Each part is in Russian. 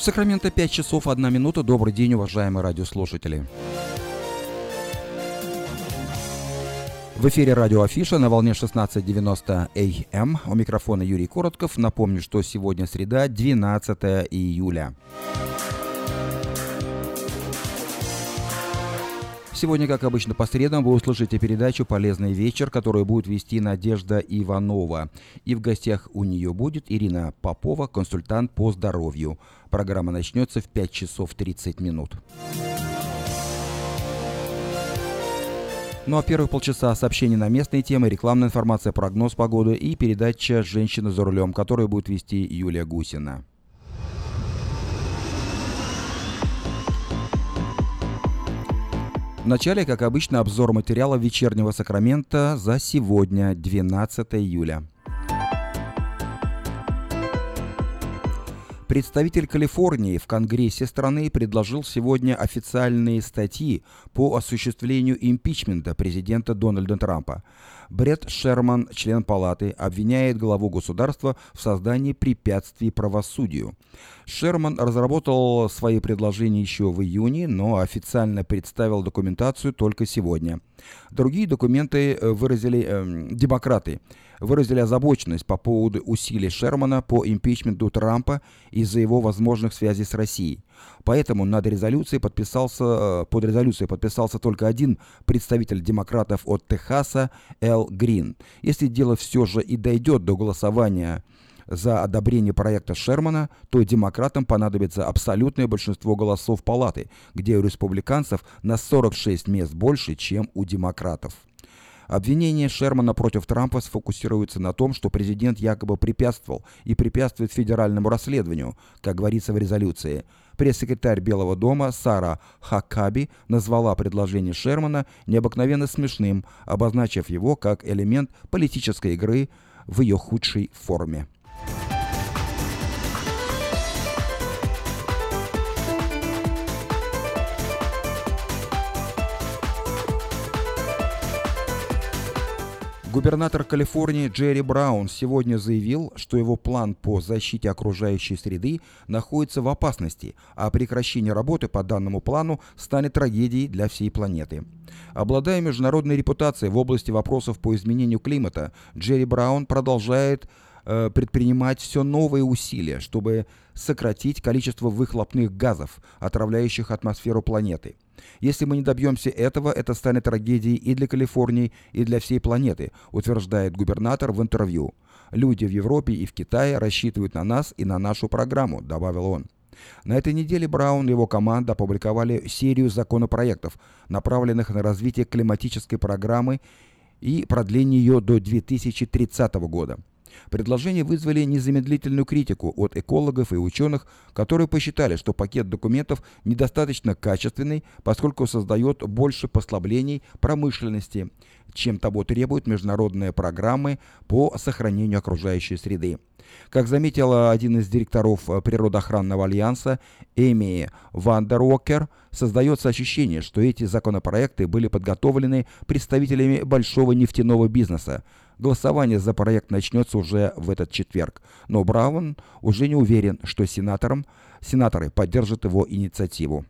В Сакраменто 5 часов 1 минута. Добрый день, уважаемые радиослушатели. В эфире радио Афиша на волне 16.90 АМ. Эм. У микрофона Юрий Коротков. Напомню, что сегодня среда, 12 июля. Сегодня, как обычно, по средам вы услышите передачу «Полезный вечер», которую будет вести Надежда Иванова. И в гостях у нее будет Ирина Попова, консультант по здоровью. Программа начнется в 5 часов 30 минут. Ну а первых полчаса сообщений на местные темы, рекламная информация, прогноз погоды и передача «Женщина за рулем», которую будет вести Юлия Гусина. Вначале, как обычно, обзор материала вечернего Сакрамента за сегодня, 12 июля. Представитель Калифорнии в Конгрессе страны предложил сегодня официальные статьи по осуществлению импичмента президента Дональда Трампа. Бред Шерман, член палаты, обвиняет главу государства в создании препятствий правосудию. Шерман разработал свои предложения еще в июне, но официально представил документацию только сегодня. Другие документы э, выразили э, демократы выразили озабоченность по поводу усилий Шермана по импичменту Трампа из-за его возможных связей с Россией. Поэтому над резолюцией подписался, э, под резолюцией подписался только один представитель демократов от Техаса Эл Грин. Если дело все же и дойдет до голосования за одобрение проекта Шермана, то демократам понадобится абсолютное большинство голосов палаты, где у республиканцев на 46 мест больше, чем у демократов. Обвинения Шермана против Трампа сфокусируются на том, что президент якобы препятствовал и препятствует федеральному расследованию, как говорится в резолюции. Пресс-секретарь Белого дома Сара Хакаби назвала предложение Шермана необыкновенно смешным, обозначив его как элемент политической игры в ее худшей форме. Губернатор Калифорнии Джерри Браун сегодня заявил, что его план по защите окружающей среды находится в опасности, а прекращение работы по данному плану станет трагедией для всей планеты. Обладая международной репутацией в области вопросов по изменению климата, Джерри Браун продолжает э, предпринимать все новые усилия, чтобы сократить количество выхлопных газов, отравляющих атмосферу планеты – если мы не добьемся этого, это станет трагедией и для Калифорнии, и для всей планеты, утверждает губернатор в интервью. Люди в Европе и в Китае рассчитывают на нас и на нашу программу, добавил он. На этой неделе Браун и его команда опубликовали серию законопроектов, направленных на развитие климатической программы и продление ее до 2030 года. Предложения вызвали незамедлительную критику от экологов и ученых, которые посчитали, что пакет документов недостаточно качественный, поскольку создает больше послаблений промышленности, чем того требуют международные программы по сохранению окружающей среды. Как заметила один из директоров природоохранного альянса Эми Вандервокер, создается ощущение, что эти законопроекты были подготовлены представителями большого нефтяного бизнеса, Голосование за проект начнется уже в этот четверг, но Браун уже не уверен, что сенаторам, сенаторы поддержат его инициативу.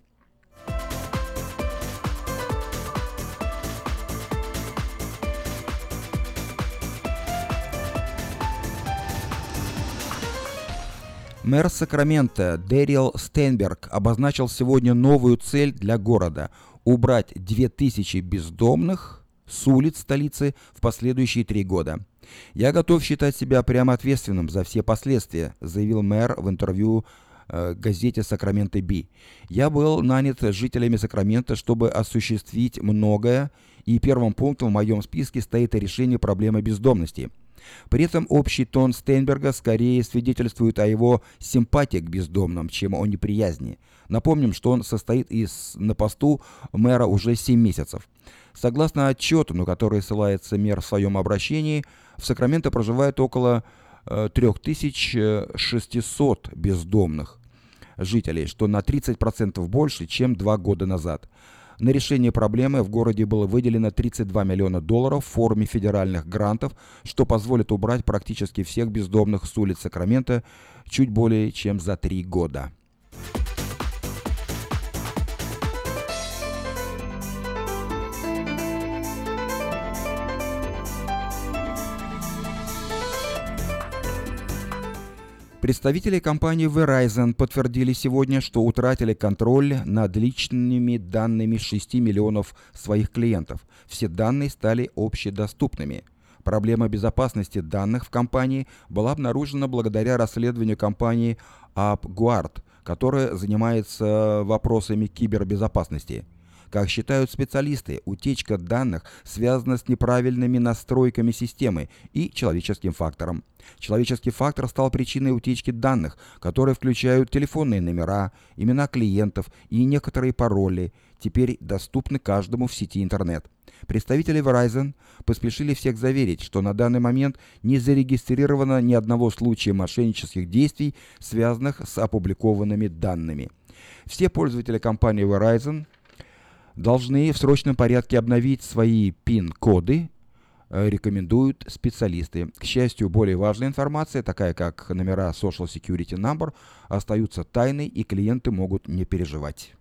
Мэр Сакрамента Дэрил Стейнберг обозначил сегодня новую цель для города – убрать 2000 бездомных с улиц столицы в последующие три года. «Я готов считать себя прямо ответственным за все последствия», заявил мэр в интервью э, газете «Сакраменто Би». «Я был нанят жителями Сакрамента, чтобы осуществить многое, и первым пунктом в моем списке стоит решение проблемы бездомности». При этом общий тон Стейнберга скорее свидетельствует о его симпатии к бездомным, чем о неприязни. Напомним, что он состоит из, на посту мэра уже 7 месяцев. Согласно отчету, на который ссылается мэр в своем обращении, в Сакраменто проживает около 3600 э, бездомных жителей, что на 30% больше, чем два года назад. На решение проблемы в городе было выделено 32 миллиона долларов в форме федеральных грантов, что позволит убрать практически всех бездомных с улиц Сакрамента чуть более чем за три года. Представители компании Verizon подтвердили сегодня, что утратили контроль над личными данными 6 миллионов своих клиентов. Все данные стали общедоступными. Проблема безопасности данных в компании была обнаружена благодаря расследованию компании AppGuard, которая занимается вопросами кибербезопасности – как считают специалисты, утечка данных связана с неправильными настройками системы и человеческим фактором. Человеческий фактор стал причиной утечки данных, которые включают телефонные номера, имена клиентов и некоторые пароли, теперь доступны каждому в сети интернет. Представители Verizon поспешили всех заверить, что на данный момент не зарегистрировано ни одного случая мошеннических действий, связанных с опубликованными данными. Все пользователи компании Verizon – должны в срочном порядке обновить свои PIN-коды, э, рекомендуют специалисты. К счастью, более важная информация, такая как номера Social Security Number, остаются тайной и клиенты могут не переживать.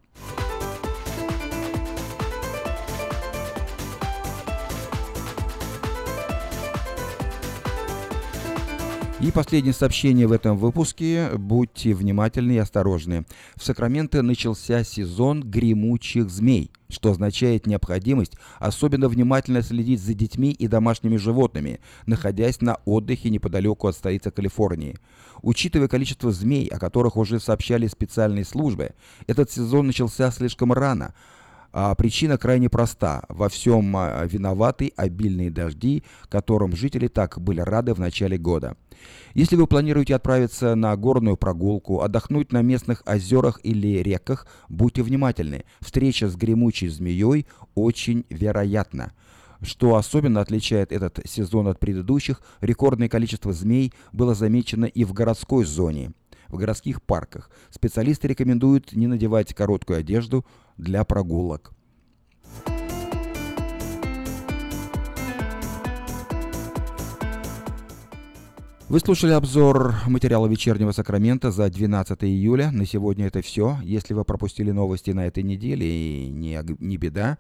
И последнее сообщение в этом выпуске. Будьте внимательны и осторожны. В Сакраменто начался сезон гремучих змей, что означает необходимость особенно внимательно следить за детьми и домашними животными, находясь на отдыхе неподалеку от столицы Калифорнии. Учитывая количество змей, о которых уже сообщали специальные службы, этот сезон начался слишком рано – а причина крайне проста. Во всем а, виноваты обильные дожди, которым жители так были рады в начале года. Если вы планируете отправиться на горную прогулку, отдохнуть на местных озерах или реках, будьте внимательны. Встреча с гремучей змеей очень вероятна. Что особенно отличает этот сезон от предыдущих, рекордное количество змей было замечено и в городской зоне в городских парках. Специалисты рекомендуют не надевать короткую одежду для прогулок. Вы слушали обзор материала «Вечернего Сакрамента» за 12 июля. На сегодня это все. Если вы пропустили новости на этой неделе, не, не беда.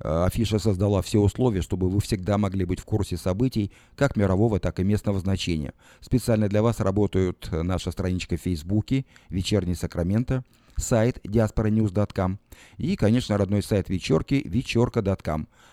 Э, афиша создала все условия, чтобы вы всегда могли быть в курсе событий как мирового, так и местного значения. Специально для вас работают наша страничка в Фейсбуке «Вечерний Сакраменто», сайт diasporanews.com и, конечно, родной сайт вечерки вечерка.com.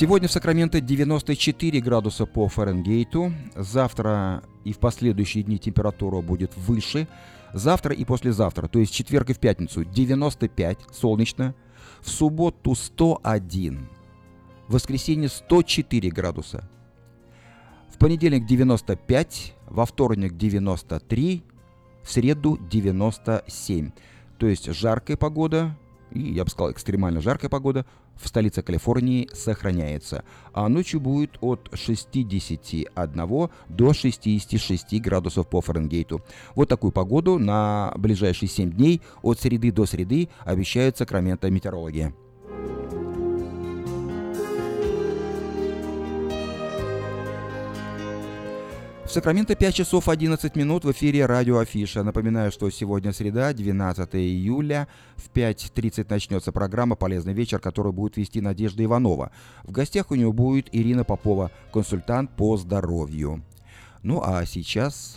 Сегодня в Сакраменто 94 градуса по Фаренгейту. Завтра и в последующие дни температура будет выше. Завтра и послезавтра, то есть четверг и в пятницу 95, солнечно. В субботу 101. В воскресенье 104 градуса. В понедельник 95, во вторник 93, в среду 97. То есть жаркая погода, и, я бы сказал, экстремально жаркая погода в столице Калифорнии сохраняется, а ночью будет от 61 до 66 градусов по Фаренгейту. Вот такую погоду на ближайшие 7 дней от среды до среды обещают Сакраменто метеорологи. В Сакраменто 5 часов 11 минут в эфире радио Афиша. Напоминаю, что сегодня среда, 12 июля. В 5.30 начнется программа «Полезный вечер», которую будет вести Надежда Иванова. В гостях у нее будет Ирина Попова, консультант по здоровью. Ну а сейчас...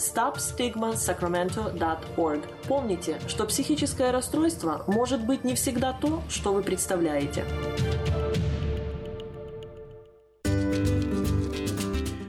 stopstigmasacramento.org. Помните, что психическое расстройство может быть не всегда то, что вы представляете.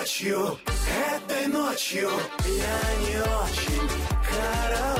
Ночью, этой ночью я не очень караочен.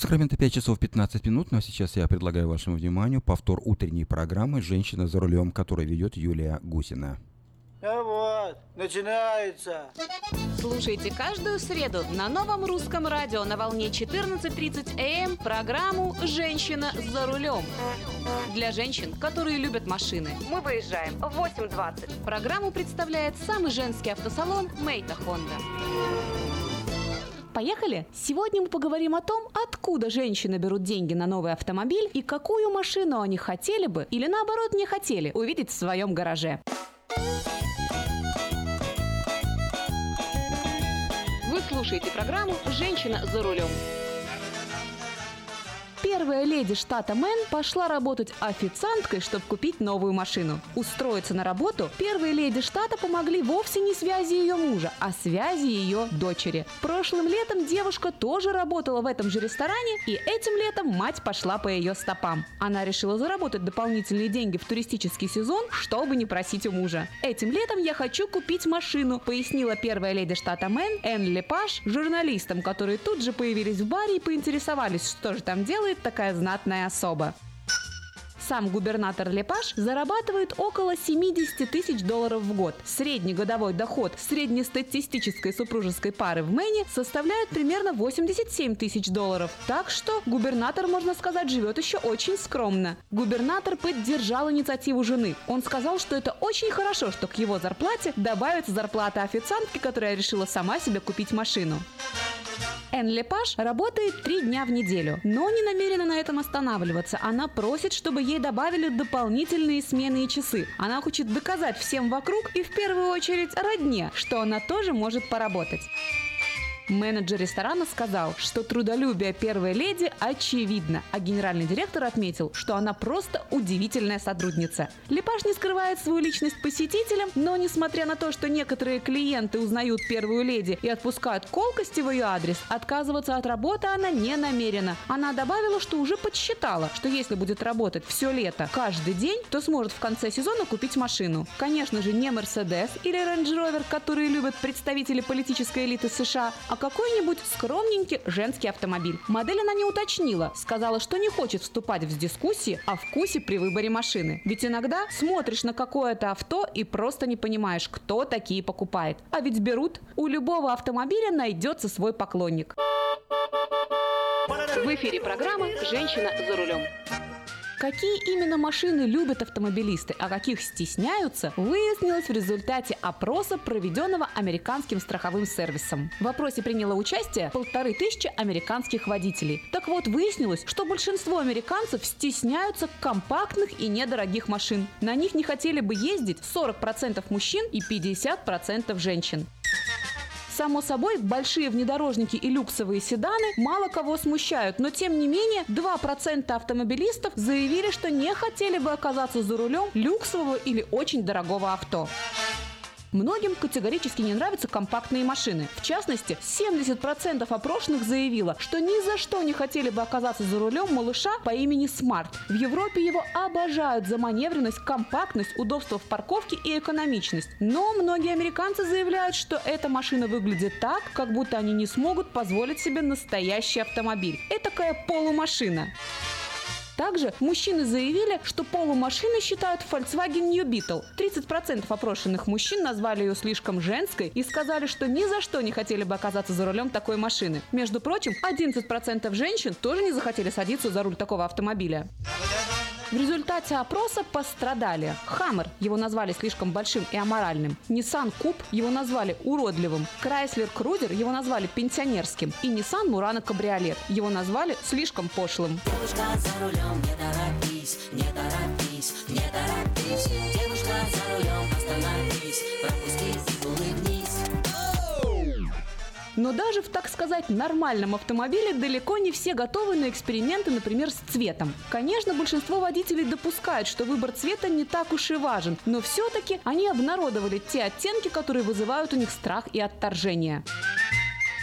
Сакраменто 5 часов 15 минут, но сейчас я предлагаю вашему вниманию повтор утренней программы «Женщина за рулем», которую ведет Юлия Гусина. А вот, начинается. Слушайте каждую среду на новом русском радио на волне 14.30 АМ программу «Женщина за рулем». Для женщин, которые любят машины. Мы выезжаем в 8.20. Программу представляет самый женский автосалон «Мейта Хонда». Поехали! Сегодня мы поговорим о том, откуда женщины берут деньги на новый автомобиль и какую машину они хотели бы или наоборот не хотели увидеть в своем гараже. Вы слушаете программу «Женщина за рулем». Первая леди штата Мэн пошла работать официанткой, чтобы купить новую машину. Устроиться на работу первые леди штата помогли вовсе не связи ее мужа, а связи ее дочери. Прошлым летом девушка тоже работала в этом же ресторане, и этим летом мать пошла по ее стопам. Она решила заработать дополнительные деньги в туристический сезон, чтобы не просить у мужа. Этим летом я хочу купить машину, пояснила первая леди штата Мэн Энн Лепаш журналистам, которые тут же появились в баре и поинтересовались, что же там делает такая знатная особа. Сам губернатор Лепаш зарабатывает около 70 тысяч долларов в год. Средний годовой доход среднестатистической супружеской пары в Мэне составляет примерно 87 тысяч долларов. Так что губернатор, можно сказать, живет еще очень скромно. Губернатор поддержал инициативу жены. Он сказал, что это очень хорошо, что к его зарплате добавится зарплата официантки, которая решила сама себе купить машину. Энн Лепаш работает три дня в неделю, но не намерена на этом останавливаться. Она просит, чтобы ей добавили дополнительные смены и часы. Она хочет доказать всем вокруг и в первую очередь родне, что она тоже может поработать. Менеджер ресторана сказал, что трудолюбие первой леди очевидно, а генеральный директор отметил, что она просто удивительная сотрудница. Лепаш не скрывает свою личность посетителям, но несмотря на то, что некоторые клиенты узнают первую леди и отпускают колкости в ее адрес, отказываться от работы она не намерена. Она добавила, что уже подсчитала, что если будет работать все лето каждый день, то сможет в конце сезона купить машину. Конечно же, не Мерседес или Range Rover, которые любят представители политической элиты США, а какой-нибудь скромненький женский автомобиль. Модель она не уточнила, сказала, что не хочет вступать в дискуссии о вкусе при выборе машины. Ведь иногда смотришь на какое-то авто и просто не понимаешь, кто такие покупает. А ведь берут. У любого автомобиля найдется свой поклонник. В эфире программа «Женщина за рулем». Какие именно машины любят автомобилисты, а каких стесняются, выяснилось в результате опроса, проведенного американским страховым сервисом. В опросе приняло участие полторы тысячи американских водителей. Так вот, выяснилось, что большинство американцев стесняются компактных и недорогих машин. На них не хотели бы ездить 40% мужчин и 50% женщин. Само собой, большие внедорожники и люксовые седаны мало кого смущают, но тем не менее 2% автомобилистов заявили, что не хотели бы оказаться за рулем люксового или очень дорогого авто. Многим категорически не нравятся компактные машины. В частности, 70% опрошенных заявило, что ни за что не хотели бы оказаться за рулем малыша по имени Смарт. В Европе его обожают за маневренность, компактность, удобство в парковке и экономичность. Но многие американцы заявляют, что эта машина выглядит так, как будто они не смогут позволить себе настоящий автомобиль. Этакая полумашина. Также мужчины заявили, что полумашины считают Volkswagen New Beetle. 30% опрошенных мужчин назвали ее слишком женской и сказали, что ни за что не хотели бы оказаться за рулем такой машины. Между прочим, 11% женщин тоже не захотели садиться за руль такого автомобиля. В результате опроса пострадали. Хаммер, его назвали слишком большим и аморальным, Nissan Куб, его назвали уродливым, Chrysler Cruiser, его назвали пенсионерским, и Nissan Murano Кабриолет, его назвали слишком пошлым. Девушка за рулем, не торопись, не торопись, не торопись. Девушка за рулем, остановись, пропусти Но даже в, так сказать, нормальном автомобиле далеко не все готовы на эксперименты, например, с цветом. Конечно, большинство водителей допускают, что выбор цвета не так уж и важен, но все-таки они обнародовали те оттенки, которые вызывают у них страх и отторжение.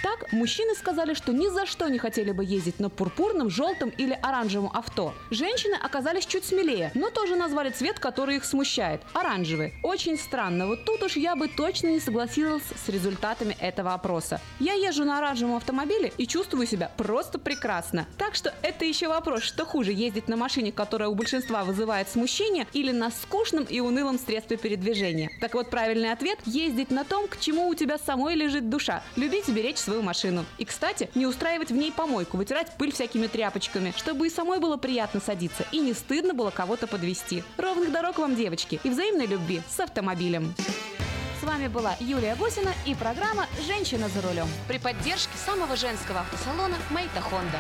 Так, мужчины сказали, что ни за что не хотели бы ездить на пурпурном, желтом или оранжевом авто. Женщины оказались чуть смелее, но тоже назвали цвет, который их смущает – оранжевый. Очень странно, вот тут уж я бы точно не согласилась с результатами этого опроса. Я езжу на оранжевом автомобиле и чувствую себя просто прекрасно. Так что это еще вопрос, что хуже – ездить на машине, которая у большинства вызывает смущение, или на скучном и унылом средстве передвижения. Так вот, правильный ответ – ездить на том, к чему у тебя самой лежит душа. Любить беречь свою машину. И, кстати, не устраивать в ней помойку, вытирать пыль всякими тряпочками, чтобы и самой было приятно садиться, и не стыдно было кого-то подвести. Ровных дорог вам, девочки, и взаимной любви с автомобилем. С вами была Юлия Гусина и программа «Женщина за рулем» при поддержке самого женского автосалона «Мейта Хонда».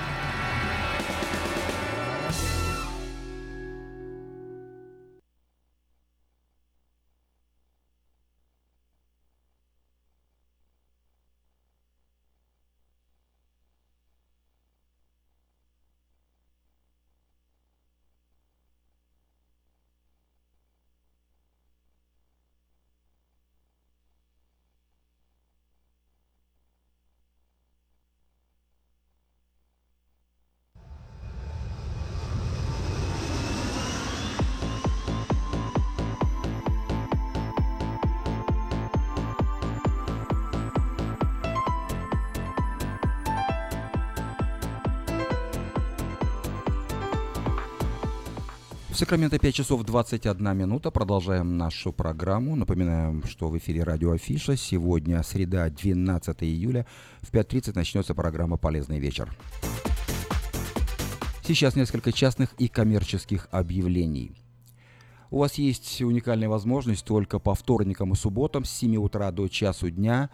В Сакраменто 5 часов 21 минута. Продолжаем нашу программу. Напоминаем, что в эфире радио Афиша. Сегодня среда, 12 июля. В 5.30 начнется программа «Полезный вечер». Сейчас несколько частных и коммерческих объявлений. У вас есть уникальная возможность только по вторникам и субботам с 7 утра до часу дня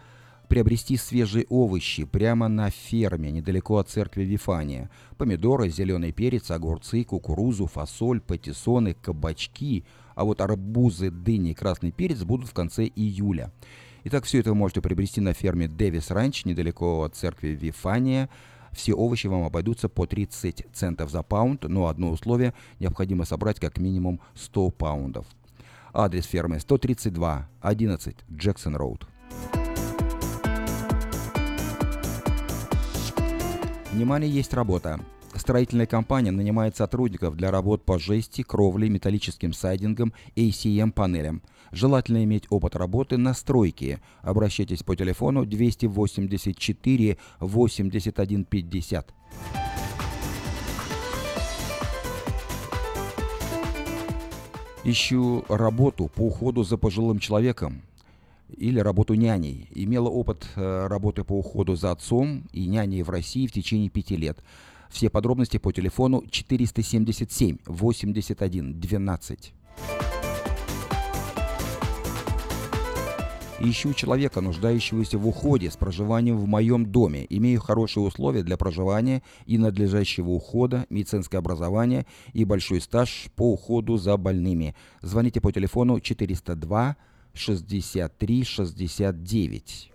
приобрести свежие овощи прямо на ферме, недалеко от церкви Вифания. Помидоры, зеленый перец, огурцы, кукурузу, фасоль, патиссоны, кабачки, а вот арбузы, дыни и красный перец будут в конце июля. Итак, все это вы можете приобрести на ферме Дэвис Ранч, недалеко от церкви Вифания. Все овощи вам обойдутся по 30 центов за паунд, но одно условие – необходимо собрать как минимум 100 паундов. Адрес фермы 132 11 Джексон Роуд. Внимание, есть работа. Строительная компания нанимает сотрудников для работ по жести, кровле, металлическим сайдингам, ACM-панелям. Желательно иметь опыт работы на стройке. Обращайтесь по телефону 284 81 50. Ищу работу по уходу за пожилым человеком или работу няней. Имела опыт э, работы по уходу за отцом и няней в России в течение пяти лет. Все подробности по телефону 477 81 12. Ищу человека, нуждающегося в уходе с проживанием в моем доме. Имею хорошие условия для проживания и надлежащего ухода, медицинское образование и большой стаж по уходу за больными. Звоните по телефону 402 63 69.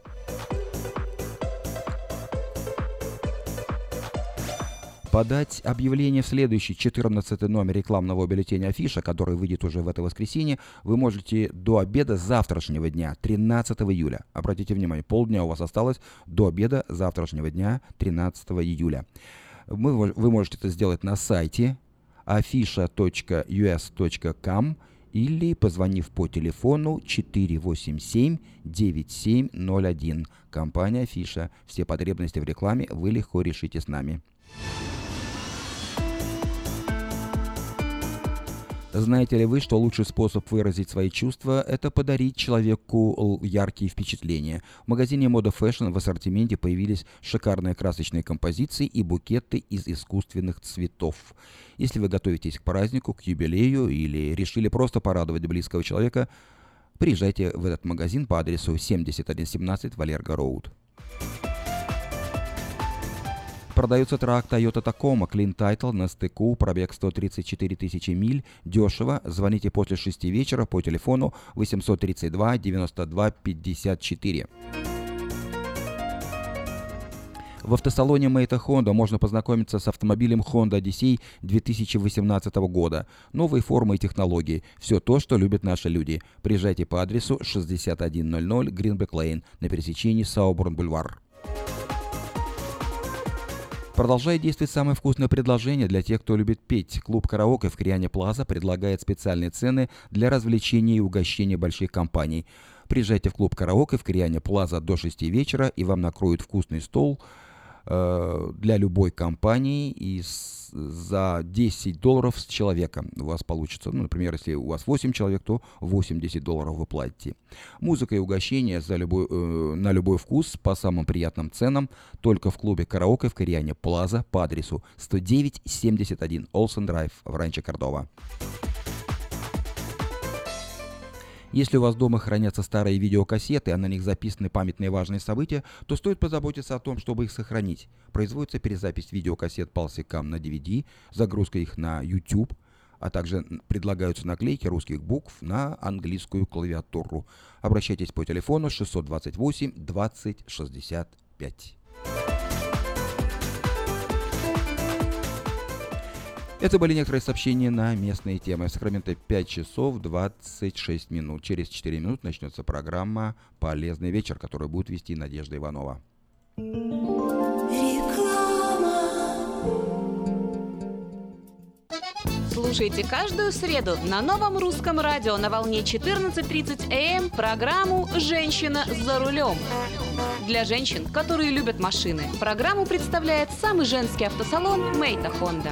подать объявление в следующий 14 номер рекламного бюллетеня Афиша, который выйдет уже в это воскресенье, вы можете до обеда завтрашнего дня, 13 июля. Обратите внимание, полдня у вас осталось до обеда завтрашнего дня, 13 июля. Вы можете это сделать на сайте afisha.us.com или позвонив по телефону 487-9701. Компания Афиша. Все потребности в рекламе вы легко решите с нами. Знаете ли вы, что лучший способ выразить свои чувства – это подарить человеку яркие впечатления? В магазине Moda Fashion в ассортименте появились шикарные красочные композиции и букеты из искусственных цветов. Если вы готовитесь к празднику, к юбилею или решили просто порадовать близкого человека, приезжайте в этот магазин по адресу 7117 Валерго Роуд. Продается трак Toyota Tacoma Clean Title на стыку, пробег 134 тысячи миль, дешево. Звоните после 6 вечера по телефону 832 92 54. В автосалоне Мэйта Honda можно познакомиться с автомобилем Honda Odyssey 2018 года. Новые формы и технологии. Все то, что любят наши люди. Приезжайте по адресу 6100 Greenback Lane на пересечении Сауборн-Бульвар. Продолжает действовать самое вкусное предложение для тех, кто любит петь. Клуб «Караоке» в Криане Плаза предлагает специальные цены для развлечения и угощения больших компаний. Приезжайте в клуб «Караоке» в Криане Плаза до 6 вечера, и вам накроют вкусный стол для любой компании и за 10 долларов с человека у вас получится. Ну, например, если у вас 8 человек, то 80 долларов вы платите. Музыка и угощение за любой, э, на любой вкус по самым приятным ценам только в клубе «Караоке» в Кориане Плаза по адресу 10971 Олсен Драйв в Ранче Кордова. Если у вас дома хранятся старые видеокассеты, а на них записаны памятные важные события, то стоит позаботиться о том, чтобы их сохранить. Производится перезапись видеокассет Палсикам на DVD, загрузка их на YouTube, а также предлагаются наклейки русских букв на английскую клавиатуру. Обращайтесь по телефону 628 20 65. Это были некоторые сообщения на местные темы. В Сакраменто 5 часов 26 минут. Через 4 минут начнется программа «Полезный вечер», которую будет вести Надежда Иванова. Слушайте каждую среду на новом русском радио на волне 14.30 АМ эм программу «Женщина за рулем». Для женщин, которые любят машины, программу представляет самый женский автосалон «Мейта Хонда».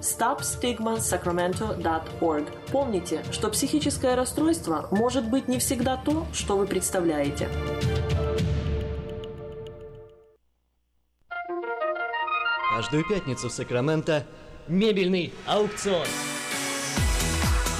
stopstigmasacramento.org. Помните, что психическое расстройство может быть не всегда то, что вы представляете. Каждую пятницу в Сакраменто мебельный аукцион.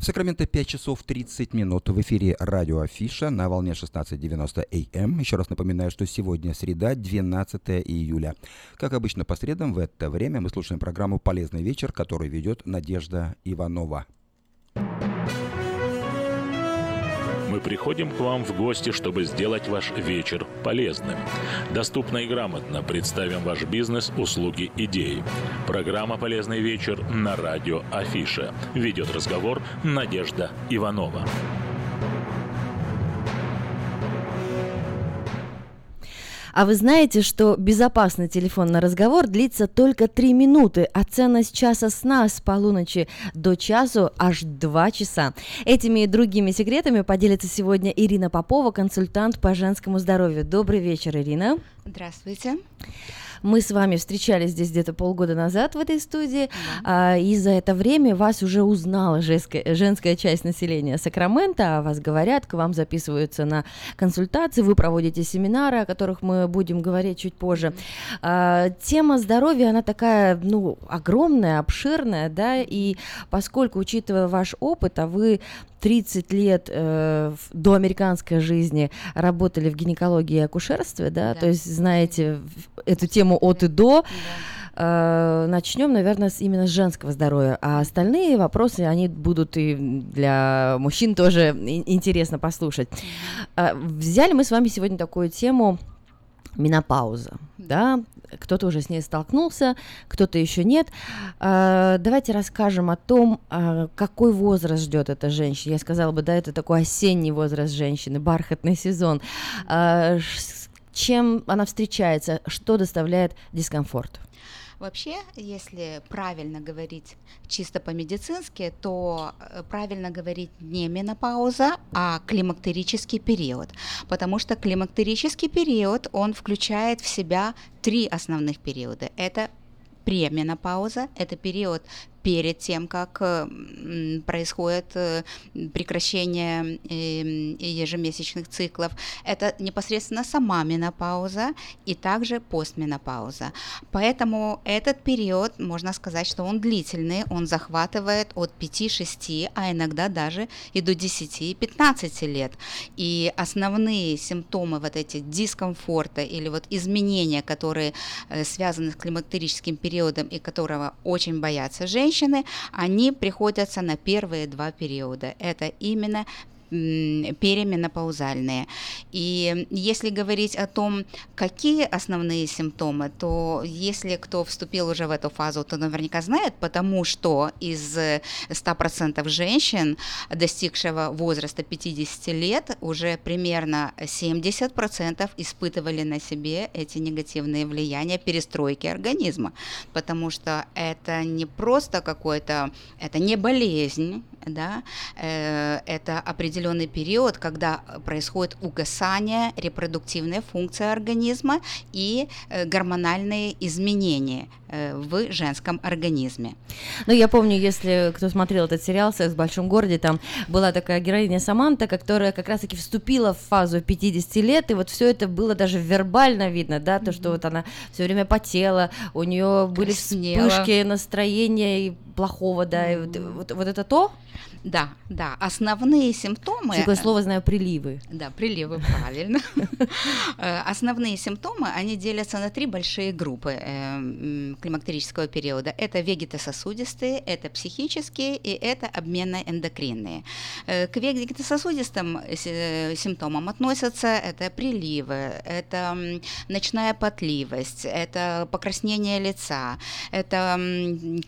В Сакраменто 5 часов 30 минут в эфире радио Афиша на волне 16.90 АМ. Еще раз напоминаю, что сегодня среда, 12 июля. Как обычно по средам в это время мы слушаем программу «Полезный вечер», которую ведет Надежда Иванова. Приходим к вам в гости, чтобы сделать ваш вечер полезным. Доступно и грамотно представим ваш бизнес, услуги, идеи. Программа «Полезный вечер» на радио Афиша. Ведет разговор Надежда Иванова. А вы знаете, что безопасный телефонный разговор длится только 3 минуты, а ценность часа сна с полуночи до часу аж 2 часа. Этими и другими секретами поделится сегодня Ирина Попова, консультант по женскому здоровью. Добрый вечер, Ирина. Здравствуйте. Мы с вами встречались здесь где-то полгода назад в этой студии, да. а, и за это время вас уже узнала женская, женская часть населения Сакрамента, о вас говорят, к вам записываются на консультации, вы проводите семинары, о которых мы будем говорить чуть позже. А, тема здоровья, она такая, ну, огромная, обширная, да, и поскольку, учитывая ваш опыт, а вы 30 лет э, до американской жизни работали в гинекологии и акушерстве, да, да. то есть знаете эту тему от и до. Да. Э, начнем, наверное, с, именно с женского здоровья, а остальные вопросы, они будут и для мужчин тоже интересно послушать. Э, взяли мы с вами сегодня такую тему менопауза, да, кто-то уже с ней столкнулся, кто-то еще нет. А, давайте расскажем о том, а, какой возраст ждет эта женщина. Я сказала бы, да, это такой осенний возраст женщины, бархатный сезон. А, чем она встречается, что доставляет дискомфорт? Вообще, если правильно говорить чисто по-медицински, то э, правильно говорить не менопауза, а климактерический период. Потому что климактерический период, он включает в себя три основных периода. Это пременопауза, это период перед тем, как происходит э, прекращение эм, ежемесячных циклов. Это непосредственно сама менопауза и также постменопауза. Поэтому этот период, можно сказать, что он длительный, он захватывает от 5-6, а иногда даже и до 10-15 лет. И основные симптомы вот эти дискомфорта или вот изменения, которые э, связаны с климактерическим периодом и которого очень боятся женщины, женщины, они приходятся на первые два периода. Это именно переменопаузальные. И если говорить о том, какие основные симптомы, то если кто вступил уже в эту фазу, то наверняка знает, потому что из 100% женщин, достигшего возраста 50 лет, уже примерно 70% испытывали на себе эти негативные влияния перестройки организма, потому что это не просто какой-то, это не болезнь, да, э, это определенный период, когда происходит угасание репродуктивной функции организма и э, гормональные изменения э, в женском организме. Ну, я помню, если кто смотрел этот сериал «Секс в большом городе», там была такая героиня Саманта, которая как раз-таки вступила в фазу 50 лет, и вот все это было даже вербально видно, да, то, что вот она все время потела, у нее были Краснела. вспышки настроения и плохого, да, и вот, вот, вот это то? Да, да. Основные симптомы... Такое слово знаю, приливы. Да, приливы, правильно. Э, основные симптомы, они делятся на три большие группы э, климактерического периода. Это вегетососудистые, это психические и это обменно-эндокринные. Э, к вегетососудистым симптомам относятся это приливы, это ночная потливость, это покраснение лица, это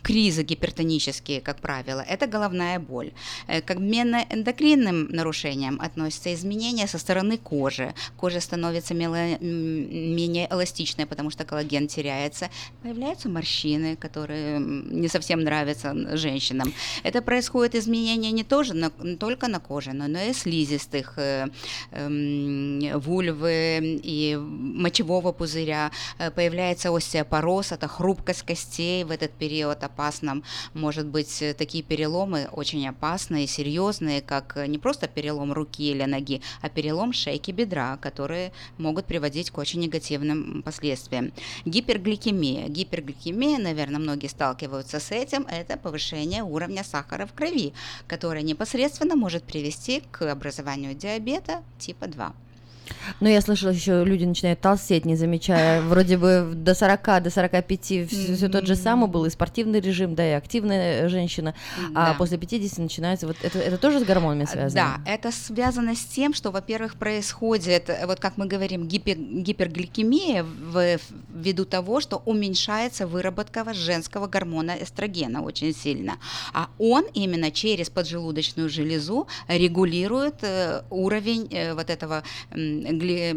кризы гипертонические, как правило, это головная боль. К обменно-эндокринным нарушениям относятся изменения со стороны кожи. Кожа становится менее эластичной, потому что коллаген теряется. Появляются морщины, которые не совсем нравятся женщинам. Это происходит изменения не, тоже, не только на коже, но и слизистых, э, эм, вульвы и мочевого пузыря. Э, появляется остеопороз, это хрупкость костей в этот период опасным. Может быть, такие переломы очень опасны опасные, серьезные, как не просто перелом руки или ноги, а перелом шейки бедра, которые могут приводить к очень негативным последствиям. Гипергликемия. Гипергликемия, наверное, многие сталкиваются с этим, это повышение уровня сахара в крови, которое непосредственно может привести к образованию диабета типа 2. Но я слышала, еще люди начинают толстеть, не замечая. Вроде бы до 40, до 45 все, все тот же самый был, и спортивный режим, да, и активная женщина. А да. А после 50 начинается... Вот это, это тоже с гормонами связано? Да, это связано с тем, что, во-первых, происходит, вот как мы говорим, гипер, гипергликемия в, ввиду того, что уменьшается выработка женского гормона эстрогена очень сильно. А он именно через поджелудочную железу регулирует э, уровень э, вот этого гли,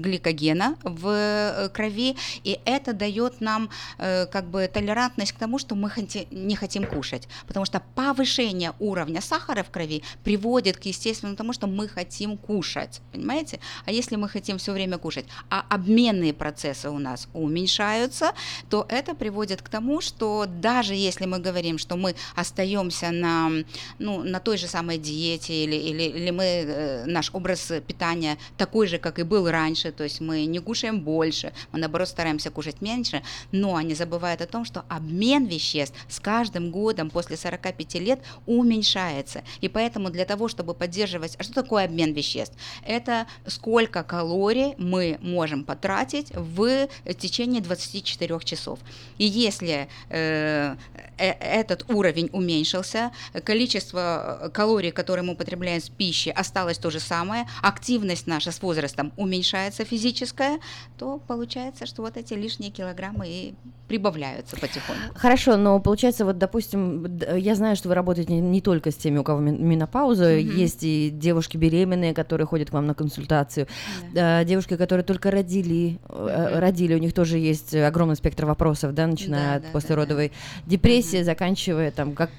гликогена в э, крови, и это дает нам э, как бы толерантность к тому, что мы не хотим кушать, потому что повышение уровня сахара в крови приводит к естественному тому, что мы хотим кушать, понимаете? А если мы хотим все время кушать, а обменные процессы у нас уменьшаются, то это приводит к тому, что даже если мы говорим, что мы остаемся на, ну, на той же самой диете или, или, или мы, э, наш образ образ питания такой же, как и был раньше, то есть мы не кушаем больше, мы наоборот стараемся кушать меньше, но они забывают о том, что обмен веществ с каждым годом после 45 лет уменьшается. И поэтому для того, чтобы поддерживать... А что такое обмен веществ? Это сколько калорий мы можем потратить в течение 24 часов. И если э, э, этот уровень уменьшился, количество калорий, которые мы употребляем с пищей, осталось то же самое, активность наша с возрастом уменьшается физическая, то получается, что вот эти лишние килограммы и прибавляются потихоньку. Хорошо, но получается, вот, допустим, я знаю, что вы работаете не, только с теми, у кого менопауза, mm-hmm. есть и девушки беременные, которые ходят к вам на консультацию, yeah. девушки, которые только родили, mm-hmm. родили, у них тоже есть огромный спектр вопросов, да, начиная да, от да, послеродовой да, депрессии, mm-hmm. заканчивая там, как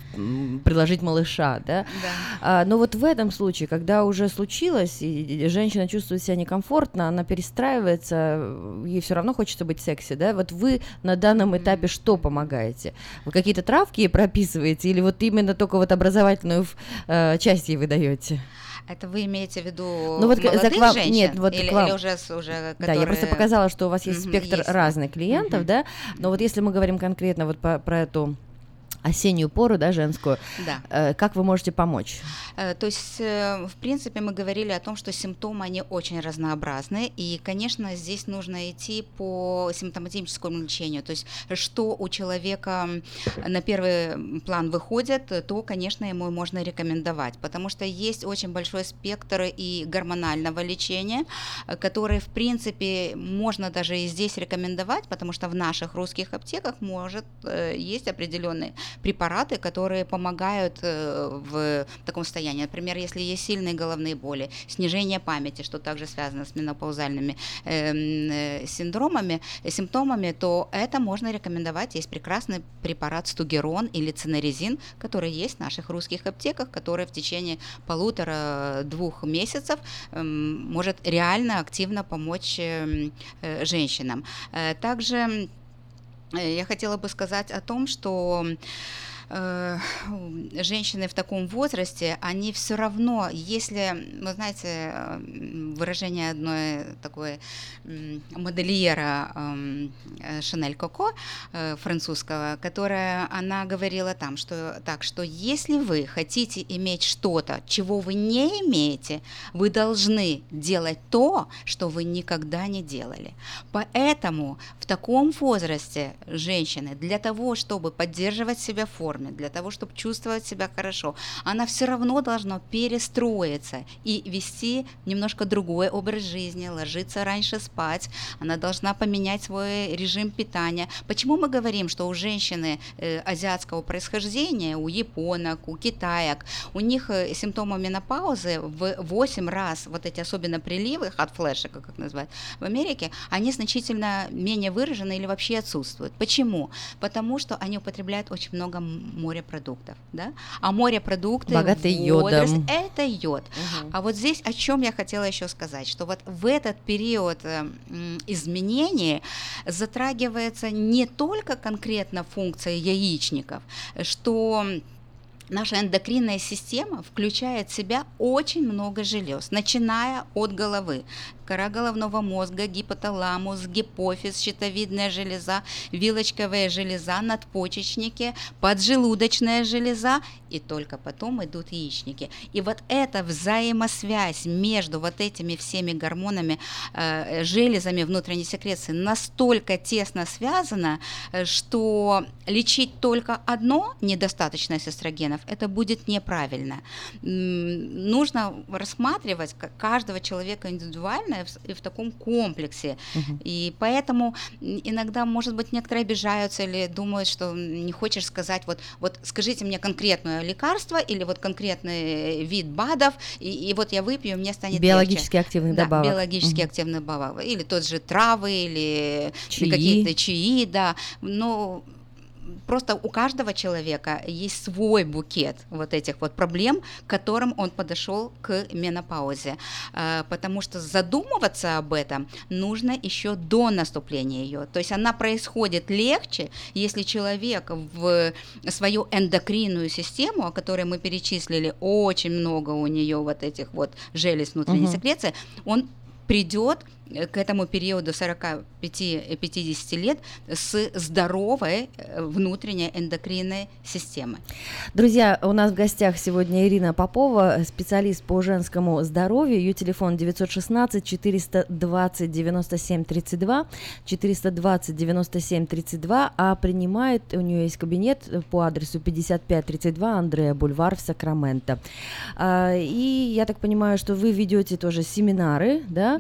приложить малыша, да. да. А, но вот в этом случае, когда уже случилось, и женщина чувствует себя некомфортно, она перестраивается, ей все равно хочется быть секси, да, вот вы на данном этапе что помогаете? Вы какие-то травки прописываете или вот именно только вот образовательную э, часть ей вы даете? Это вы имеете в виду ну, вот молодых к вам, женщин? Нет, вот или, к вам. или уже, уже которые... Да, я просто показала, что у вас есть спектр есть. разных клиентов, mm-hmm. да, но вот если мы говорим конкретно вот по, про эту осеннюю пору, да, женскую. Да. Э, как вы можете помочь? Э, то есть, э, в принципе, мы говорили о том, что симптомы, они очень разнообразны, и, конечно, здесь нужно идти по симптоматическому лечению, то есть, что у человека на первый план выходит, то, конечно, ему можно рекомендовать, потому что есть очень большой спектр и гормонального лечения, который, в принципе, можно даже и здесь рекомендовать, потому что в наших русских аптеках может есть определенные препараты, которые помогают э, в таком состоянии. Например, если есть сильные головные боли, снижение памяти, что также связано с менопаузальными эм, э, синдромами, симптомами, то это можно рекомендовать. Есть прекрасный препарат стугерон или цинерезин, который есть в наших русских аптеках, который в течение полутора-двух месяцев эм, может реально активно помочь эм, э, женщинам. Также я хотела бы сказать о том, что э, женщины в таком возрасте, они все равно, если, вы знаете, выражение одной такой модельера э, Шанель Коко э, французского, которая она говорила там, что так, что если вы хотите иметь что-то, чего вы не имеете, вы должны делать то, что вы никогда не делали. Поэтому в таком возрасте женщины для того, чтобы поддерживать себя в форме, для того, чтобы чувствовать себя хорошо, она все равно должна перестроиться и вести немножко другой образ жизни, ложиться раньше спать, она должна поменять свой режим питания. Почему мы говорим, что у женщины э, азиатского происхождения, у японок, у китаек, у них э, симптомы менопаузы в 8 раз, вот эти особенно приливы, от флеша, как называют в Америке, они значительно менее выражены или вообще отсутствуют. Почему? Потому что они употребляют очень много морепродуктов, да? А морепродукты Богатый возраст, йодом. это йод. Угу. А вот здесь о чем я хотела еще сказать, что вот в этот период э, изменений затрагивается не только конкретно функция яичников, что наша эндокринная система включает в себя очень много желез, начиная от головы кора головного мозга, гипоталамус, гипофиз, щитовидная железа, вилочковая железа, надпочечники, поджелудочная железа, и только потом идут яичники. И вот эта взаимосвязь между вот этими всеми гормонами, э, железами внутренней секреции настолько тесно связана, э, что лечить только одно недостаточность эстрогенов, это будет неправильно. Нужно рассматривать каждого человека индивидуально, главное в, в таком комплексе. Угу. И поэтому иногда, может быть, некоторые обижаются или думают, что не хочешь сказать, вот, вот скажите мне конкретное лекарство или вот конкретный вид БАДов, и, и вот я выпью, мне станет Биологически легче. активных да, добавок. биологически угу. активных добавок. Или тот же травы, или какие-то чаи, да. Но просто у каждого человека есть свой букет вот этих вот проблем, к которым он подошел к менопаузе. А, потому что задумываться об этом нужно еще до наступления ее. То есть она происходит легче, если человек в свою эндокринную систему, о которой мы перечислили, очень много у нее вот этих вот желез внутренней угу. секреции, он придет э, к этому периоду 45-50 лет с здоровой э, внутренней эндокринной системой. Друзья, у нас в гостях сегодня Ирина Попова, специалист по женскому здоровью. Ее телефон 916 420 97 32, 420 97 32, а принимает, у нее есть кабинет по адресу 5532 Андрея Бульвар в Сакраменто. А, и я так понимаю, что вы ведете тоже семинары, да?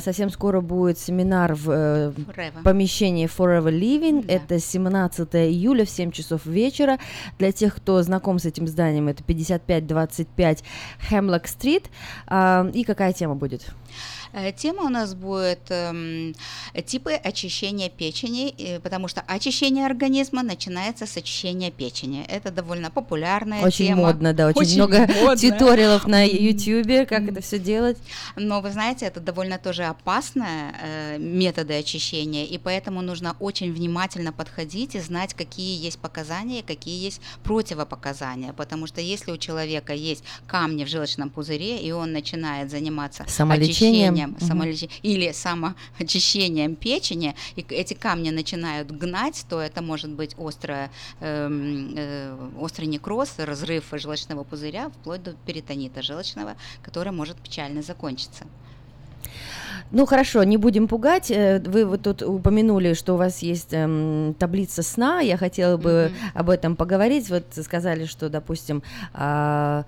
Совсем скоро будет семинар в э, Forever. помещении Forever Living. Это 17 июля в 7 часов вечера. Для тех, кто знаком с этим зданием, это 5525 Хемлок Стрит. А, и какая тема будет? Э, Тема у нас будет эм, типы очищения печени, э, потому что очищение организма начинается с очищения печени. Это довольно популярная Очень тема. модно, да, очень, много модно. туториалов на YouTube, как это все делать. Но вы знаете, это довольно тоже опасные э, методы очищения, и поэтому нужно очень внимательно подходить и знать, какие есть показания, какие есть противопоказания, потому что если у человека есть камни в желчном пузыре, и он начинает заниматься Самолечением. очищением, Мгм. самолечи- или самоочищением печени, и эти камни начинают гнать, то это может быть острое, эм, э, острый некроз, разрыв желчного пузыря, вплоть до перитонита желчного, который может печально закончиться. Ну хорошо, не будем пугать. Э, Вы вот тут упомянули, что у вас есть эм, таблица сна. Я хотела бы об этом поговорить. Вот сказали, что, допустим, а,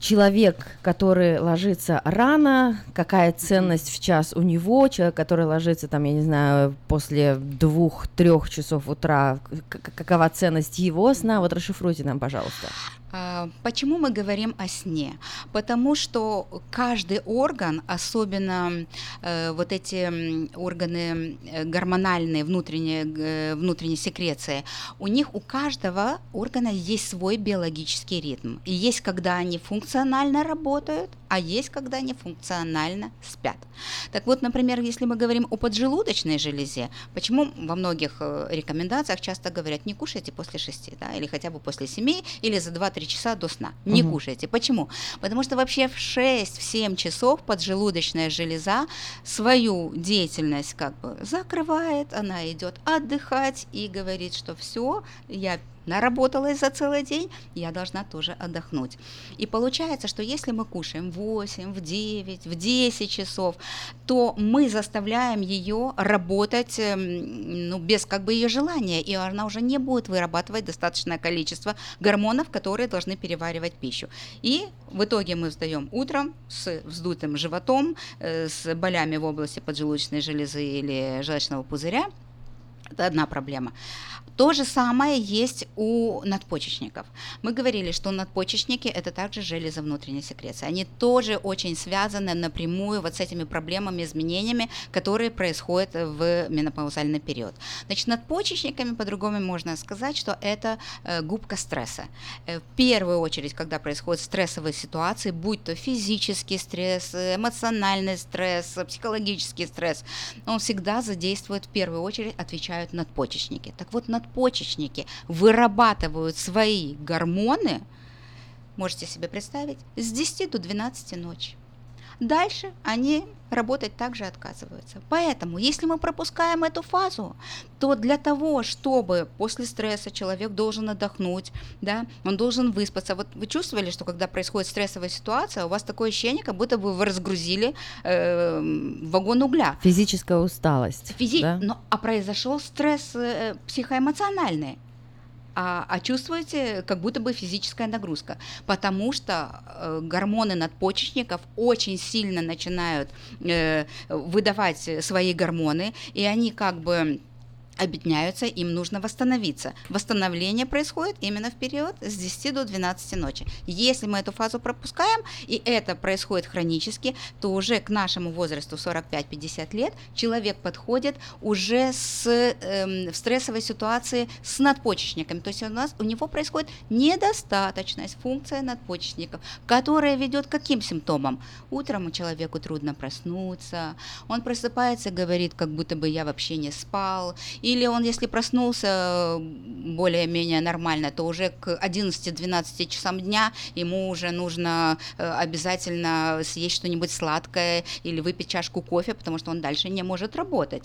человек, который ложится рано, какая ценность в час у него, человек, который ложится там, я не знаю, после двух-трех часов утра, какова ценность его сна? Вот расшифруйте нам, пожалуйста. А, Почему мы говорим о сне? Потому что каждый орган, особенно э, вот эти органы э, гормональные, внутренние, э, внутренние секреции, у них у каждого органа есть свой биологический ритм. И есть, когда они функционально работают, а есть, когда они функционально спят. Так вот, например, если мы говорим о поджелудочной железе, почему во многих рекомендациях часто говорят, не кушайте после 6, да, или хотя бы после 7, или за 2-3 часа до сна. Не Мгм. кушайте. Почему? Потому что вообще в 6-7 часов поджелудочная железа свою деятельность как бы закрывает, она идет отдыхать и говорит, что все, я наработалась за целый день, я должна тоже отдохнуть. И получается, что если мы кушаем в 8, в 9, в 10 часов, то мы заставляем ее работать эм, ну, без как бы ее желания, и она уже не будет вырабатывать достаточное количество гормонов, которые должны переваривать пищу. И в итоге мы встаем утром с вздутым животом, э, с болями в области поджелудочной железы или желчного пузыря, это одна проблема. То же самое есть у надпочечников. Мы говорили, что надпочечники – это также железы внутренней секреции. Они тоже очень связаны напрямую вот с этими проблемами, изменениями, которые происходят в менопаузальный период. Значит, надпочечниками по-другому можно сказать, что это э, губка стресса. Э, в первую очередь, когда происходят стрессовые ситуации, будь то физический стресс, эмоциональный стресс, психологический стресс, он всегда задействует в первую очередь, отвечают надпочечники. Так вот, надпочечники вырабатывают свои гормоны, можете себе представить, с 10 до 12 ночи. Дальше они работать также отказываются. Поэтому, если мы пропускаем эту фазу, то для того, чтобы после стресса человек должен отдохнуть, да, он должен выспаться. Вот вы чувствовали, что когда происходит стрессовая ситуация, у вас такое ощущение, как будто бы вы разгрузили э, вагон угля. Физическая усталость. Физи... да? Но, а произошел стресс э, психоэмоциональный. А, а чувствуете, как будто бы физическая нагрузка, потому что э, гормоны надпочечников очень сильно начинают э, выдавать свои гормоны, и они как бы объединяются, им нужно восстановиться. Восстановление происходит именно в период с 10 до 12 ночи. Если мы эту фазу пропускаем, и это происходит хронически, то уже к нашему возрасту 45-50 лет человек подходит уже с, эм, в стрессовой ситуации с надпочечниками. То есть у, нас, у него происходит недостаточность функции надпочечников, которая ведет к каким симптомам? Утром у человеку трудно проснуться, он просыпается, говорит, как будто бы я вообще не спал, Или он, если проснулся более-менее нормально, то уже к 11-12 часам дня ему уже нужно э, обязательно съесть что-нибудь сладкое или выпить чашку кофе, потому что он дальше не может работать.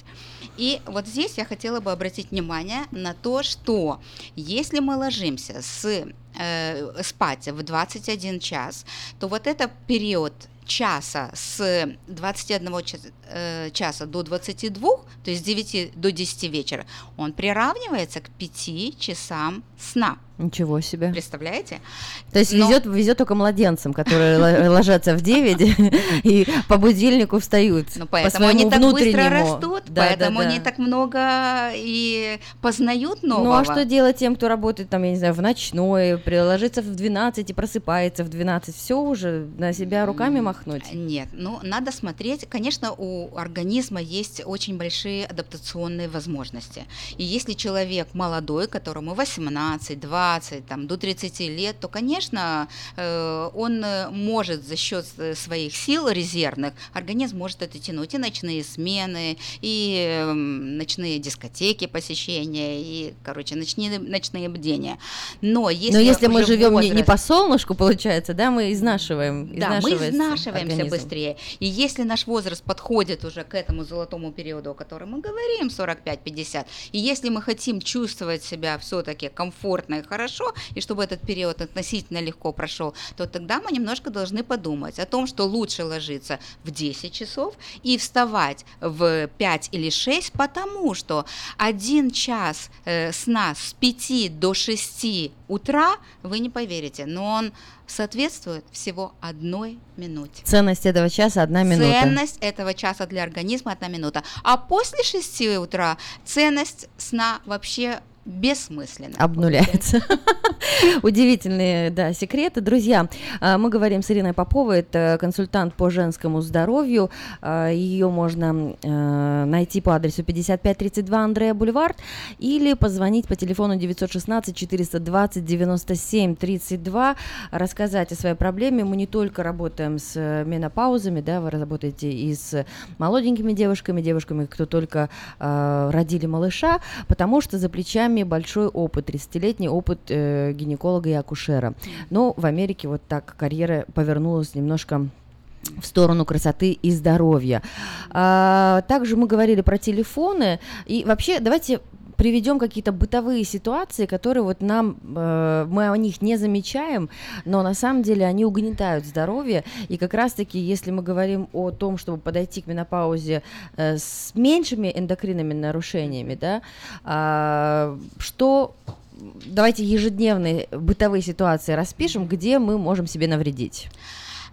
И вот здесь я хотела бы обратить внимание на то, что если мы ложимся с, э, спать в 21 час, то вот это период часа с 21 часа, э, часа до 22, то есть с 9 до 10 вечера, он приравнивается к 5 часам сна. Ничего себе. Представляете? То есть Но... везет, везет только младенцам, которые ложатся в 9 и по будильнику встают. Ну, поэтому они так быстро растут, поэтому они так много и познают нового. Ну, а что делать тем, кто работает там, я не знаю, в ночной, приложиться в 12 и просыпается в 12, все уже на себя руками махнуть? Нет, ну, надо смотреть. Конечно, у организма есть очень большие адаптационные возможности. И если человек молодой, которому 18, 20, 20, там, до 30 лет, то, конечно, э, он э, может за счет э, своих сил резервных, организм может это тянуть и ночные смены, и эм, ночные дискотеки посещения, и, короче, ночные, ночные бдения. Но если, Но если мы живем возраст... не, не по солнышку, получается, да, мы изнашиваем. Да, мы изнашиваемся организм. быстрее. И если наш возраст подходит уже к этому золотому периоду, о котором мы говорим, 45-50, и если мы хотим чувствовать себя все-таки комфортно и хорошо, и чтобы этот период относительно легко прошел, то тогда мы немножко должны подумать о том, что лучше ложиться в 10 часов и вставать в 5 или 6, потому что один час э, сна с 5 до 6 утра, вы не поверите, но он соответствует всего одной минуте. Ценность этого часа одна минута. Ценность этого часа для организма одна минута. А после 6 утра ценность сна вообще бессмысленно. Обнуляется. Удивительные, да, секреты. Друзья, а, мы говорим с Ириной Поповой, это консультант по женскому здоровью. А, Ее можно а, найти по адресу 5532 Андрея Бульвар или позвонить по телефону 916 420 97 32, рассказать о своей проблеме. Мы не только работаем с менопаузами, да, вы работаете и с молоденькими девушками, девушками, кто только родили малыша, потому что за плечами нами большой опыт, 30-летний опыт э, гинеколога и акушера. Но в Америке вот так карьера повернулась немножко в сторону красоты и здоровья. А, также мы говорили про телефоны. И вообще, давайте приведем какие-то бытовые ситуации, которые вот нам, э, мы о них не замечаем, но на самом деле они угнетают здоровье. И как раз-таки, если мы говорим о том, чтобы подойти к менопаузе э, с меньшими эндокринными нарушениями, да, э, что давайте ежедневные бытовые ситуации распишем, где мы можем себе навредить.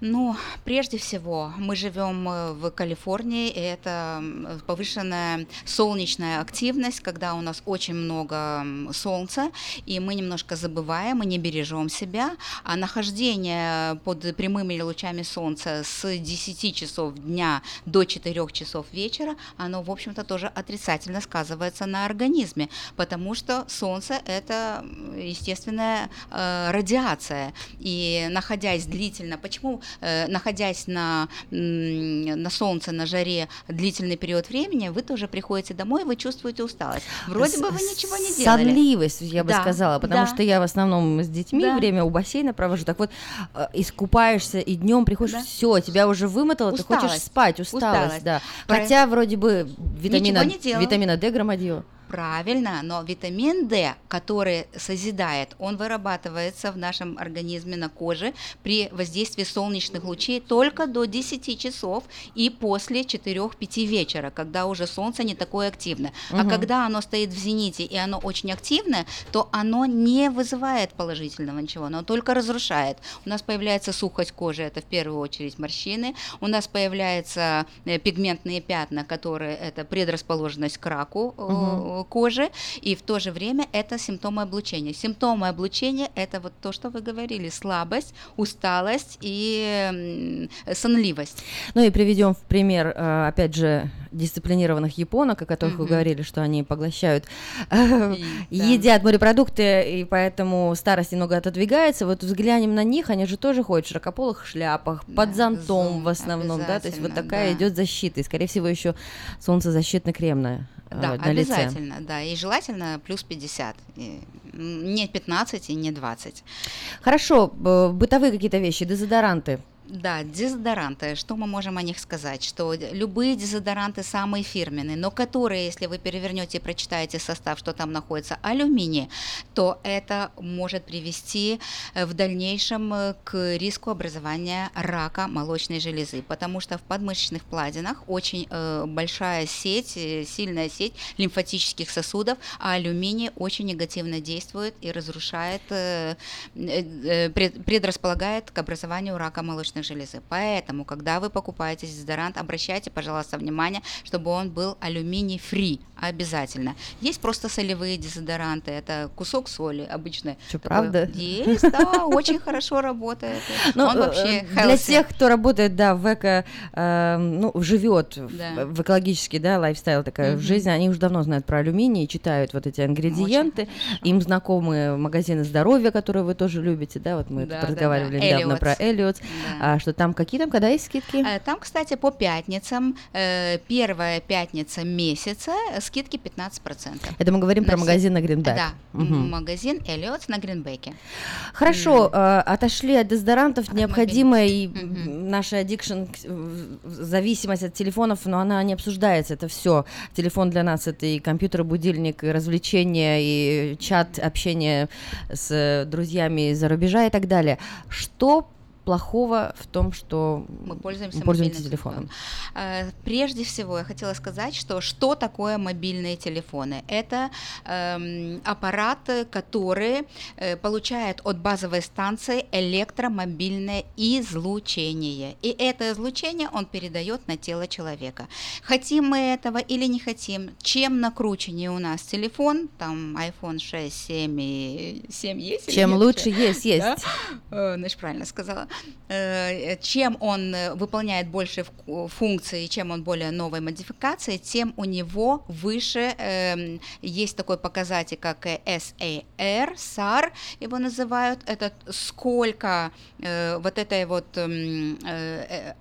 Ну, прежде всего, мы живем э, в Калифорнии, и это повышенная солнечная активность, когда у нас очень много солнца, и мы немножко забываем и не бережем себя, а нахождение под прямыми лучами солнца с 10 часов дня до 4 часов вечера, оно, в общем-то, тоже отрицательно сказывается на организме, потому что солнце – это естественная э, радиация, и находясь длительно, почему находясь на, на солнце, на жаре длительный период времени, вы тоже приходите домой, вы чувствуете усталость. Вроде бы вы ничего не делали. Сонливость, я бы да, сказала, потому да. что я в основном с детьми да. время у бассейна провожу. Так вот, э, искупаешься и днем приходишь, да. все, тебя уже вымотало, усталость. ты хочешь спать, усталость, усталость. да. Хотя вроде бы витамина, витамина D громадье. Правильно, но витамин D, который созидает, он вырабатывается в нашем организме на коже при воздействии солнечных лучей только до 10 часов и после 4-5 вечера, когда уже солнце не такое активное. Угу. А когда оно стоит в зените и оно очень активное, то оно не вызывает положительного ничего, оно только разрушает. У нас появляется сухость кожи, это в первую очередь морщины, у нас появляются э, пигментные пятна, которые это предрасположенность к раку, угу кожи, и в то же время это симптомы облучения. Симптомы облучения – это вот то, что вы говорили, слабость, усталость и сонливость. Ну и приведем в пример, э, опять же, дисциплинированных японок, о которых вы Мгм. говорили, что они поглощают, И- едят морепродукты, и поэтому старость немного отодвигается. Вот взглянем на них, они же тоже ходят в широкополых шляпах, под зонтом в основном, да, то есть вот такая да. идет защита, и, скорее всего, еще солнцезащитный крем на, э, Да, на лице. обязательно, да, и желательно плюс 50, и, не 15 и не 20. Хорошо, бытовые какие-то вещи, дезодоранты. Да, дезодоранты. Что мы можем о них сказать? Что любые дезодоранты самые фирменные, но которые, если вы перевернете и прочитаете состав, что там находится алюминий, то это может привести э, в дальнейшем э, к риску образования рака молочной железы, потому что в подмышечных впадинах очень э, большая сеть, э, сильная сеть лимфатических сосудов, а алюминий очень негативно действует и разрушает, э, э, пред- предрасполагает к образованию рака молочной железы. Поэтому, когда вы покупаете дезодорант, обращайте, пожалуйста, внимание, чтобы он был алюминий-фри обязательно. Есть просто солевые дезодоранты, это кусок соли обычно. Что, правда? Есть, да, очень хорошо работает. Ну, Он э, вообще для healthy. тех, кто работает, да, в эко, э, ну, живет в- экологический, да, лайфстайл такая в жизни, они уже давно знают про алюминий, читают вот эти ингредиенты, им знакомы магазины здоровья, которые вы тоже любите, да, вот мы разговаривали да. недавно про Эллиотс, а, что там какие там, когда есть скидки? Э, Там, кстати, по пятницам, э, первая пятница месяца, э, скидки 15%. Это мы говорим про все- магазин на Гринбек. Да, Мгм. магазин Эллиотс на Гринбеке. Хорошо, э, отошли от дезодорантов, необходимая и наша addiction, зависимость от телефонов, но она не обсуждается, это все. Телефон для нас это и компьютер, будильник, и развлечения, и чат, общение с друзьями из-за рубежа и так далее. Что плохого в том, что Мы пользуемся, мы пользуемся мобильным телефоном? Э, Прежде всего, я хотела сказать, что что такое мобильные телефоны? Это эм, аппараты, которые э, получают от базовой станции электромобильное излучение. И это излучение он передает на тело человека. Хотим мы этого или не хотим, чем накрученнее у нас телефон, там iPhone 6, 7 и 7 есть? Чем лучше есть, есть. Да? Э, Значит, правильно сказала. Э, Чем он э, выполняет больше функций, чем он более новой модификации, тем у него выше эм, есть такой показатель, как SAR, SAR его называют, это сколько э, вот это вот эм,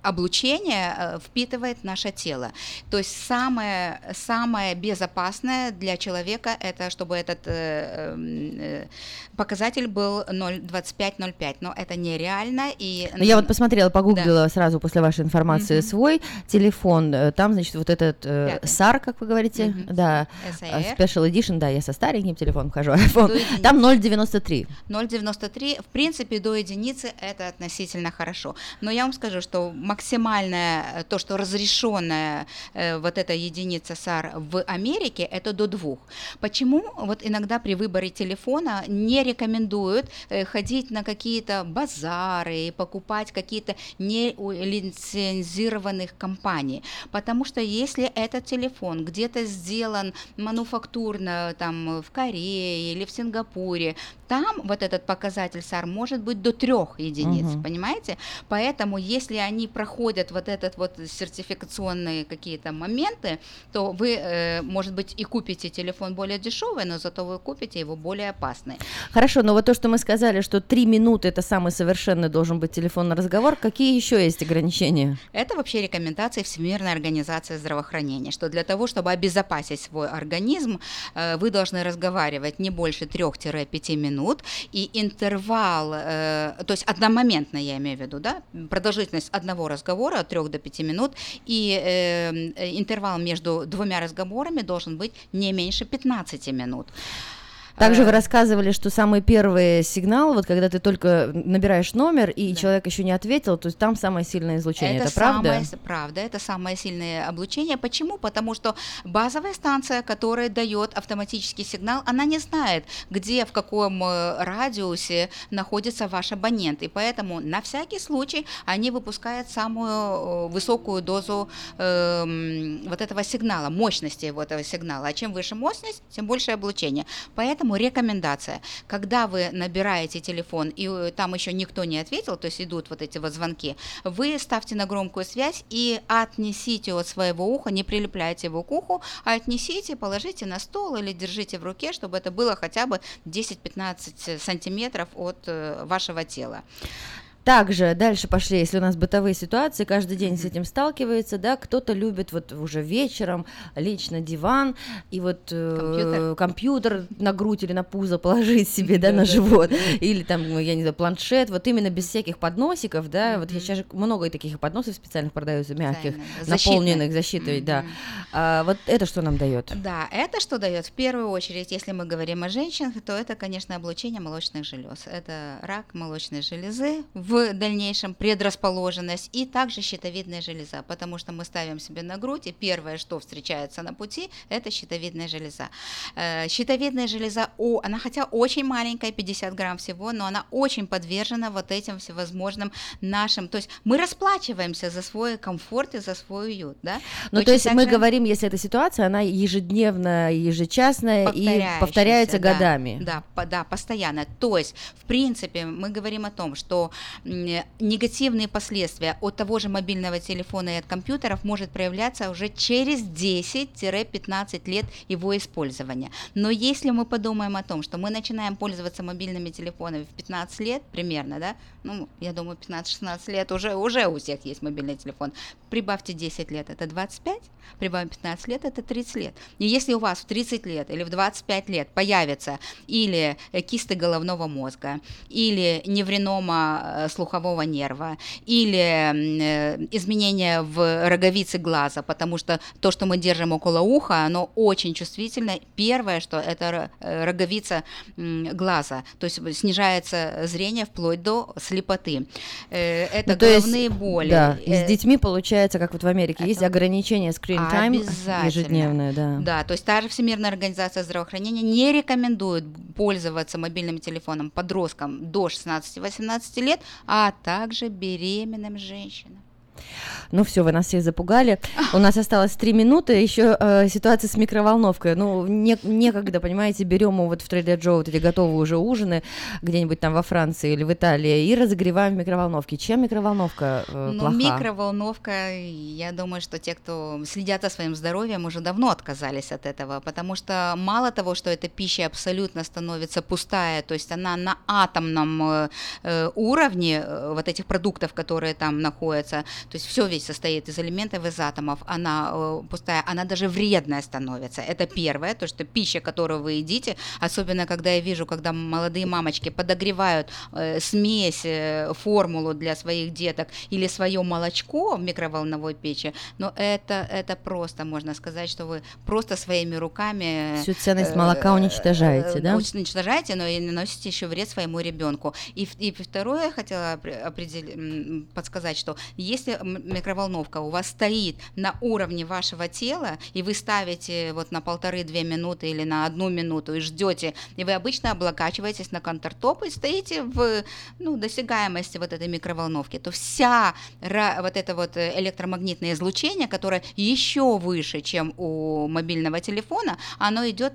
облучение впитывает наше тело. То есть самое, самое безопасное для человека это чтобы этот эм, показатель был 0,25-0,5, но это нереально. И, Ну, я вот посмотрела, погуглила сразу после вашей информации свой телефон. э, Там, значит, вот этот э, SAR, как вы говорите, да, SAR. э, Special Edition, да, я со стареньким телефоном хожу, iPhone. Там 0,93. 0,93, в принципе, до единицы это относительно хорошо. Но я вам скажу, что максимальное, э, то, что разрешенная э, вот эта единица SAR в Америке, это до двух. Почему вот иногда при выборе телефона не рекомендуют э, ходить на какие-то базары покупать какие-то нелицензированных компаний? Потому что если этот телефон где-то сделан мануфактурно там в Корее или в Сингапуре, там вот этот показатель SAR может быть до трех единиц, Мгм. понимаете? Поэтому если они проходят вот этот вот сертификационные какие-то моменты, то вы, э, может быть, и купите телефон более дешевый, но зато вы купите его более опасный. Хорошо, но вот то, что мы сказали, что три минуты это самый совершенный должен быть телефонный разговор, какие еще есть ограничения? Это вообще рекомендации Всемирной организации здравоохранения, что для того, чтобы обезопасить свой организм, э, вы должны разговаривать не больше 3-5 минут, и интервал, э, то есть одномоментно, я имею в виду, да, продолжительность одного разговора от 3 до 5 минут, и э, э, интервал между двумя разговорами должен быть не меньше 15 минут. Также Э, вы рассказывали, что самый первый сигнал, вот когда ты только набираешь номер и человек еще не ответил, то есть там самое сильное излучение. Это, правда? Самое, правда, это самое сильное облучение. Почему? Потому что базовая станция, которая дает автоматический сигнал, она не знает, где, в каком э, радиусе находится ваш абонент. И поэтому на всякий случай они выпускают самую э, высокую дозу эм, вот этого сигнала, мощности вот этого сигнала. А чем выше мощность, тем больше облучение. Поэтому Поэтому рекомендация, когда вы набираете телефон и э, там еще никто не ответил, то есть идут вот эти вот звонки, вы ставьте на громкую связь и отнесите от своего уха, не прилепляйте его к уху, а отнесите, положите на стол или держите в руке, чтобы это было хотя бы 10-15 сантиметров от э, вашего тела. Также дальше пошли, если у нас бытовые ситуации, каждый день с этим сталкивается, да, кто-то любит вот уже вечером лично диван и вот э, компьютер, компьютер на грудь или на пузо положить себе, да, на живот, или там, ну, я не знаю, планшет, вот именно без всяких подносиков, да, вот сейчас много таких подносов специальных продаются, мягких, наполненных защитой, да. А, вот это что нам дает? Да, это что дает? В первую очередь, если мы говорим о женщинах, то это, конечно, облучение молочных желез. Это рак молочной железы в дальнейшем предрасположенность и также щитовидная железа, потому что мы ставим себе на грудь, и первое, что встречается на пути, это щитовидная железа. Э, щитовидная железа, о, она хотя очень маленькая, 50 грамм всего, но она очень подвержена вот этим всевозможным нашим, то есть мы расплачиваемся за свой комфорт и за свой уют, да? Ну, то есть мы же... говорим, если эта ситуация, она ежедневная, ежечасная и повторяется да, годами. Да, да, постоянно. То есть, в принципе, мы говорим о том, что негативные последствия от того же мобильного телефона и от компьютеров может проявляться уже через 10-15 лет его использования. Но если мы подумаем о том, что мы начинаем пользоваться мобильными телефонами в 15 лет примерно, да, ну, я думаю, 15-16 лет уже, уже у всех есть мобильный телефон, прибавьте 10 лет, это 25, прибавим 15 лет, это 30 лет. И если у вас в 30 лет или в 25 лет появятся или кисты головного мозга, или невринома э, слухового нерва или э, изменения в роговице глаза, потому что то, что мы держим около уха, оно очень чувствительно. Первое, что это э, роговица глаза, то есть снижается зрение вплоть до слепоты. Э, это ну, головные есть, боли. Да, и с детьми получается, как вот в Америке, это... есть ограничение screen time ежедневное, да. Да, то есть та же Всемирная организация здравоохранения не рекомендует пользоваться мобильным телефоном подросткам до 16-18 лет, а также беременным женщинам. Ну все, вы нас всех запугали. У нас осталось три минуты. Еще э, ситуация с микроволновкой. Ну, не, некогда, понимаете, берем вот в Trader Joe вот эти готовые уже ужины где-нибудь там во Франции или в Италии и разогреваем в микроволновке. Чем микроволновка э, ну, плоха? микроволновка, я думаю, что те, кто следят за своим здоровьем, уже давно отказались от этого, потому что мало того, что эта пища абсолютно становится пустая, то есть она на атомном э, э уровне э, вот этих продуктов, которые там находятся, то есть все ведь состоит из элементов, из атомов, она э, пустая, она даже вредная становится. Это первое, то, что пища, которую вы едите, особенно когда я вижу, когда молодые мамочки подогревают э, смесь, э, формулу для своих деток или свое молочко в микроволновой печи, но это, это просто, можно сказать, что вы просто своими руками... Всю ценность молока уничтожаете, да? Уничтожаете, но и наносите еще вред своему ребенку. И, и второе, я хотела определить, подсказать, что если микроволновка у вас стоит на уровне вашего тела, и вы ставите вот на полторы-две минуты или на одну минуту и ждете, и вы обычно облокачиваетесь на контртоп и стоите в ну, досягаемости вот этой микроволновки, то вся вот это вот электромагнитное излучение, которое еще выше, чем у мобильного телефона, оно идет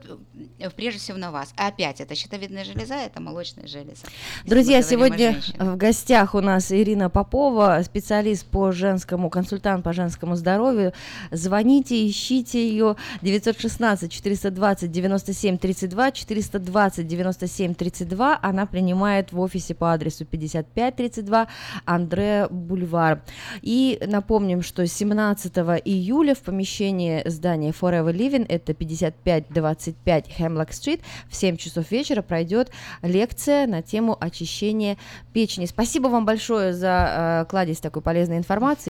э, прежде всего на вас. опять, это щитовидная железа, это молочная железа. Друзья, сегодня в гостях у нас Ирина Попова, специалист по женскому, консультант по женскому здоровью. Звоните, ищите ее 916 420 97 32 420 97 32. Она принимает в офисе по адресу 5532 Андре Бульвар. И напомним, что 17 июля в помещении здания Forever Living, это 5525 Хемлок Стрит, в 7 часов вечера пройдет лекция на тему очищения печени. Спасибо вам большое за э, кладезь такой полезной информации.